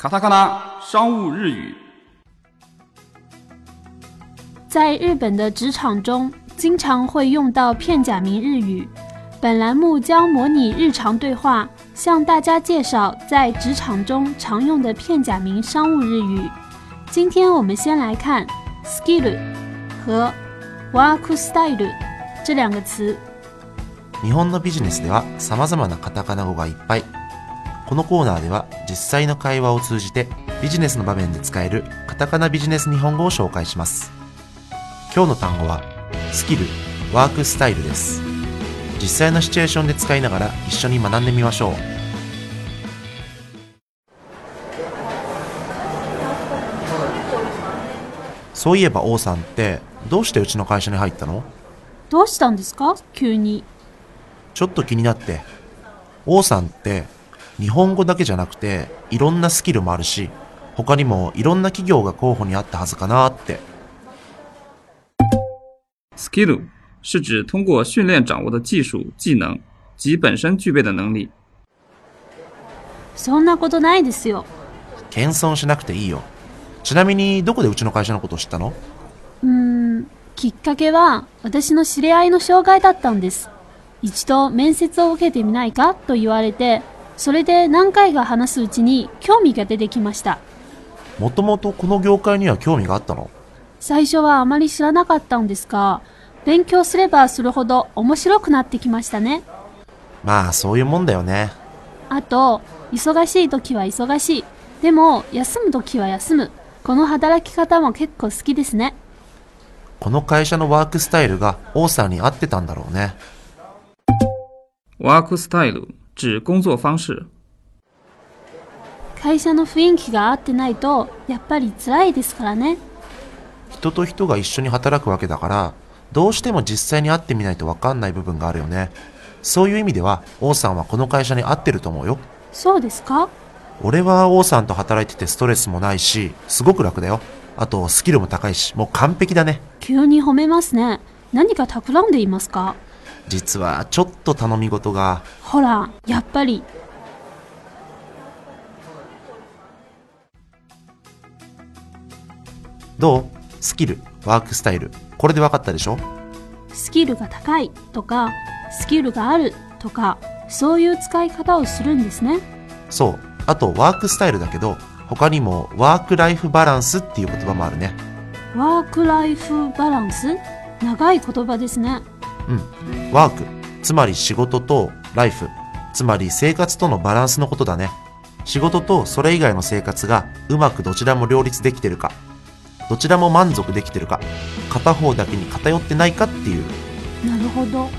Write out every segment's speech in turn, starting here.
卡塔卡纳商务日语。在日本的职场中，经常会用到片假名日语。本栏目将模拟日常对话，向大家介绍在职场中常用的片假名商务日语。今天我们先来看 “skill” 和 “work style” 这两个词。日本のビジネスでは様々なカタカナ語がいっぱい。 このコーナーでは実際の会話を通じてビジネスの場面で使えるカタカナビジネス日本語を紹介します。今日の単語はスキル、ワークスタイルです。実際のシチュエーションで使いながら一緒に学んでみましょう。そういえば王さんってどうしてうちの会社に入ったの？どうしたんですか？急に。ちょっと気になって。王さんって日本語だけじゃなくていろんなスキルもあるし、他にもいろんな企業が候補にあったはずかなって。Skill 是指通过训练掌握的技术、技能及本身具备的能力。そんなことないですよ。謙遜しなくていいよ。ちなみにどこでうちの会社のことを知ったの？うーん、きっかけは私の知り合いの紹介だったんです。一度面接を受けてみないかと言われて、それで何回か話すうちに興味が出てきました。もともとこの業界には興味があったの？最初はあまり知らなかったんですが、勉強すればするほど面白くなってきましたね。まあそういうもんだよね。あと、忙しい時は忙しい。でも、休む時は休む。この働き方も結構好きですね。この会社のワークスタイルが王さんに合ってたんだろうね。Work style 指工作方式。会社の雰囲気が合ってないと、やっぱり辛いですからね。人と人が一緒に働くわけだから、どうしても実際に会ってみないとわかんない部分があるよね。そういう意味では、王さんはこの会社に合ってると思うよ。そうですか？俺は王さんと働いててストレスもないし、すごく楽だよ。あと、スキルも高いし、もう完璧だね。急に褒めますね。何か企んでいますか？実は、ちょっと頼み事が、ほら、やっぱり。どう？スキル、ワークスタイル？これで分かったでしょ？スキルが高いとか、スキルがあるとか、そういう使い方をするんですね。そう。あと、ワークスタイルだけど、他にも、ワークライフバランスっていう言葉もあるね。ワークライフバランス？長い言葉ですね。うん。ワーク、つまり仕事とライフ、つまり生活とのバランスのことだね。仕事とそれ以外の生活がうまくどちらも両立できてるか、どちらも満足できてるか、片方だけに偏ってないかっていう、なるほど。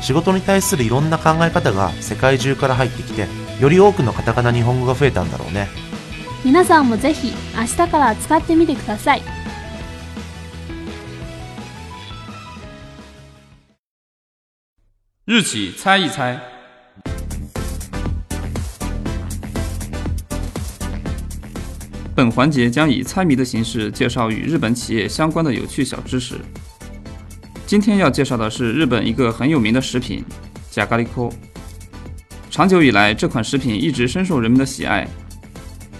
仕事に対するいろんな考え方が世界中から入ってきて、より多くのカタカナ日本語が増えたんだろうね。皆さんもぜひ明日から使ってみてください。日企猜一猜。本环节将以猜谜的形式介绍与日本企业相关的有趣小知识。今天要介绍的是日本一个很有名的食品——加咖喱扣。长久以来，这款食品一直深受人们的喜爱。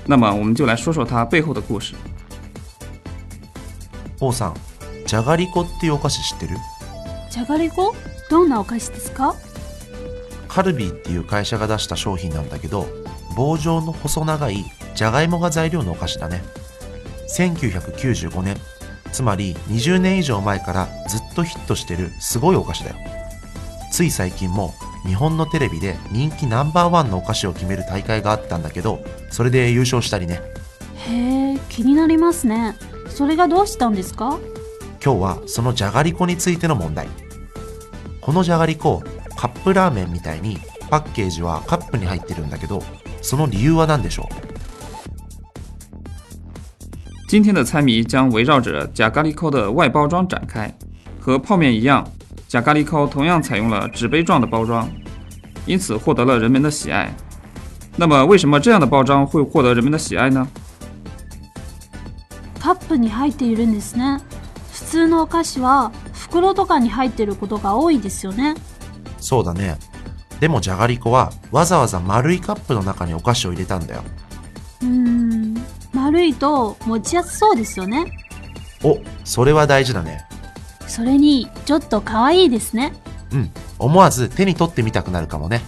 那么，我们就来说说它背后的故事。王さん、じゃがりこっていうお菓子知ってるじゃがりこ どんなお菓子ですか？カルビーっていう会社が出した商品なんだけど棒状の細長いじゃがいもが材料のお菓子だね。1995年つまり20年以上前からずっとヒットしてるすごいお菓子だよ。つい最近も日本のテレビで人気ナンバーワンのお菓子を決める大会があったんだけどそれで優勝したりね。へえ、気になりますね。それがどうしたんですか？今日はそのじゃがりこについての問題このじゃがりこカップラーメンみたいにパッケージはカップに入ってるんだけどその理由は何でしょう？今天的猜谜将围绕着假咖喱扣的外包装展开。和泡面一样，假咖喱扣同样采用了纸杯状的包装，因此获得了人们的喜爱。那么，为什么这样的包装会获得人们的喜爱呢？カップに入っているんですね。普通のお菓子は袋とかに入っていることが多いですよね。そうだね。でもじゃがりこはわざわざ丸いカップの中にお菓子を入れたんだよ。うーん、丸いと持ちやすそうですよね。おそれは大事だね。それにちょっと可愛いですね。うん。思わず手に取ってみたくなるかもね。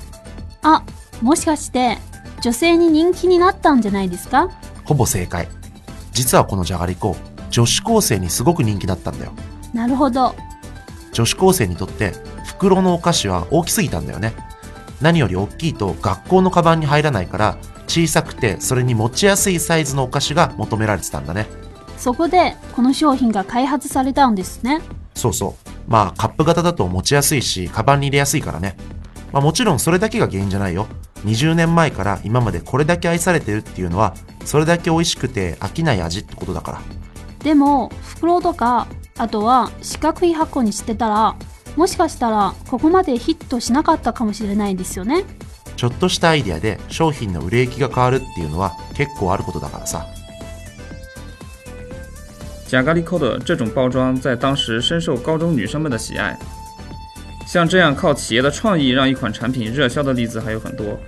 あ、もしかして女性に人気になったんじゃないですか？ほぼ正解。実はこのじゃがりこ女子高生にすごく人気だったんだよ。なるほど。女子高生にとって袋のお菓子は大きすぎたんだよね。何より大きいと学校のカバンに入らないから小さくてそれに持ちやすいサイズのお菓子が求められてたんだね。そこでこの商品が開発されたんですね。そうそう。まあカップ型だと持ちやすいしカバンに入れやすいからね。まあもちろんそれだけが原因じゃないよ。20年前から今までこれだけ愛されてるっていうのはそれだけ美味しくて飽きない味ってことだから。でも袋とかあとは四角い箱にしてたらもしかしたらここまでヒットしなかったかもしれないですよね。ちょっとしたアイデアで商品の売れ行きが変わるっていうのは結構あることだからさ假咖喱扣的这种包装在当时深受高中女生们的喜爱。像这样靠企业的创意让一款产品热销的例子还有很多。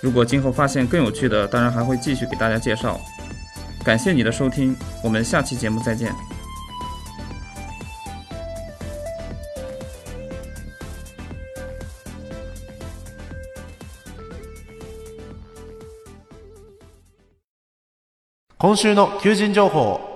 如果今后发现更有趣的，当然还会继续给大家介绍。感谢你的收听，我们下期节目再见。今週の求人情報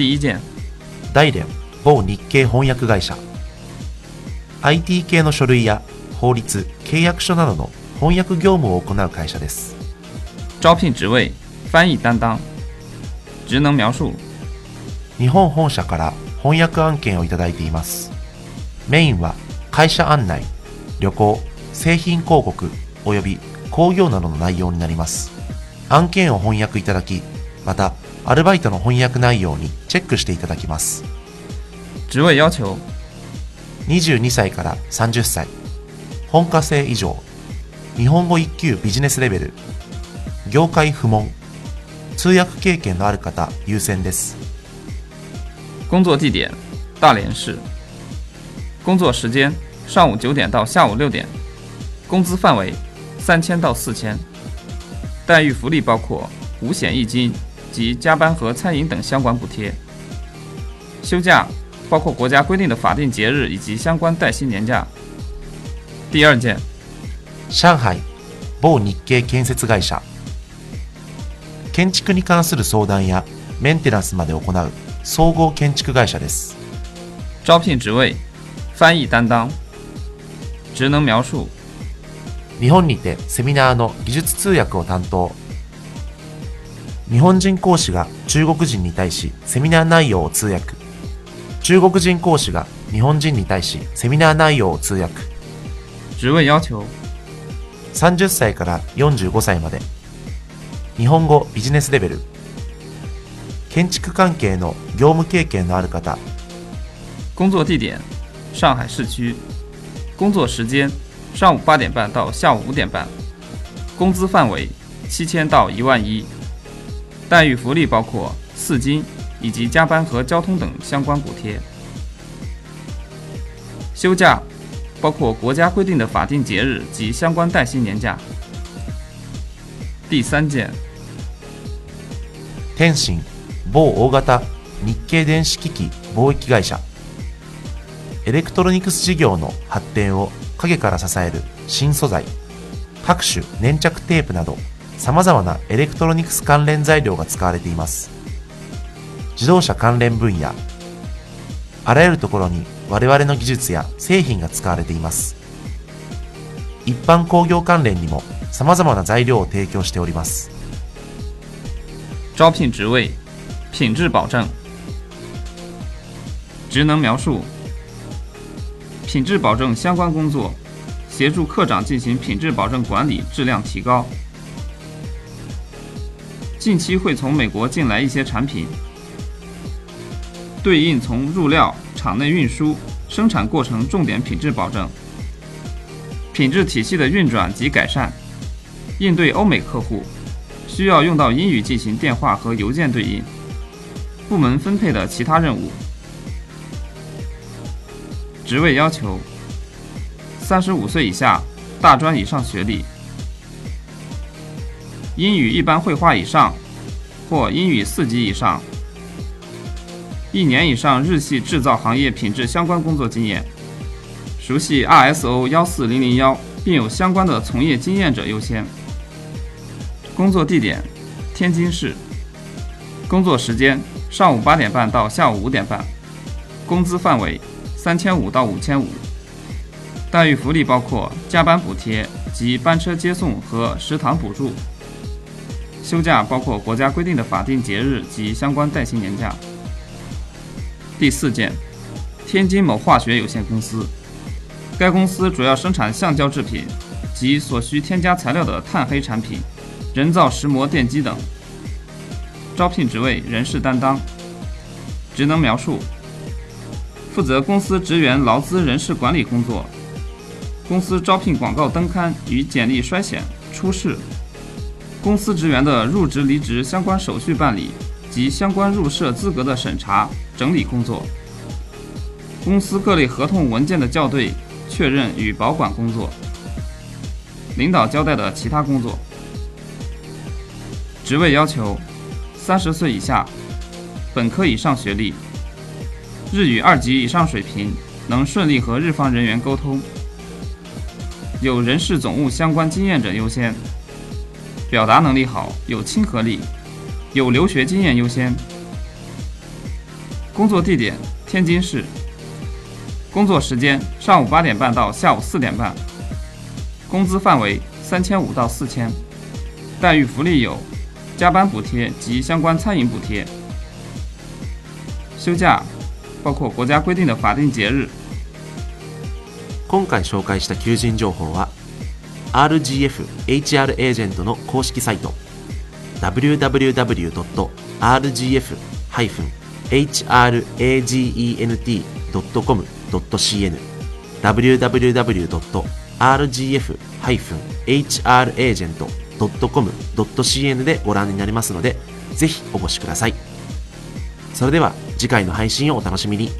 第一件，大連某日系翻訳会社。IT 系の書類や法律契約書などの翻訳業務を行う会社です。招聘职位翻译担当，职能描述。日本本社から翻訳案件をいただいています。メインは会社案内旅行製品広告および工業などの内容になります。案件を翻訳いただきまたアルバイトの翻訳内容にチェックしていただきます。职位要求。22歳から30歳。本科生以上。日本語1級ビジネスレベル。業界不問。通訳経験のある方優先です。工作地点。大连市，工作时间。上午九点到下午六点，工资范围三千到四千，待遇福利包括五险一金及加班和餐饮等相关补贴，休假包括国家规定的法定节日以及相关带薪年假。第二件，上海某日系建設会社建築に関する相談やメンテナンスまで行う総合建築会社です招聘职位翻译担当，职能描述日本にてセミナーの技術通訳を担当 日本人講師が中国人に対しセミナー内容を通訳。中国人講師が日本人に対しセミナー内容を通訳。职位要求。30歳から45歳まで。日本語ビジネスレベル。建築関係の業務経験のある方。工作地点上海市区，工作时间上午八点半到下午五点半，工资范围七千到一万一，待遇福利包括四金以及加班和交通等相关补贴。 休假包括国家规定的法定节日及相关带薪年假。第三件，天津某大型日経電子機器貿易会社エレクトロニクス事業の発展を陰から支える新素材各種粘着テープなど 様々なエレクトロニクス関連材料が使われています自動車関連分野あらゆるところに我々の技術や製品が使われています一般工業関連にも様々な材料を提供しております招聘职位：品质保证。职能描述：品质保证相关工作，协助科长进行品质保证管理，质量提高。近期会从美国进来一些产品，对应从入料、厂内运输、生产过程重点品质保证，品质体系的运转及改善，应对欧美客户。需要用到英语进行电话和邮件对应。部门分配的其他任务。职位要求：三十五岁以下，大专以上学历，英语一般会话以上，或英语四级以上，一年以上日系制造行业品质相关工作经验，熟悉 ISO 幺四零零幺，并有相关的从业经验者优先。工作地点：天津市。工作时间：上午八点半到下午五点半。工资范围：三千五到五千五。待遇福利包括加班补贴及班车接送和食堂补助。休假包括国家规定的法定节日及相关带薪年假。第四件，天津某化学有限公司。该公司主要生产橡胶制品及所需添加材料的碳黑产品。人造石磨电机等。招聘职位：人事担当。职能描述：负责公司职员劳资人事管理工作，公司招聘广告登刊与简历筛选、初试，公司职员的入职离职相关手续办理及相关入社资格的审查整理工作，公司各类合同文件的校对、确认与保管工作，领导交代的其他工作。职位要求：三十岁以下，本科以上学历，日语二级以上水平，能顺利和日方人员沟通，有人事总务相关经验者优先，表达能力好，有亲和力，有留学经验优先。工作地点：天津市。工作时间：上午八点半到下午四点半。工资范围：三千五到四千。待遇福利有。加班补贴及相关餐饮補貼。休假包括国家规定的法定节日。今回紹介した求人情報は RGF HR エージェントの公式サイト www.rgf-hragent.com.cn www.rgf-hragent.com.cn でご覧になりますので、ぜひお越しください。それでは次回の配信をお楽しみに。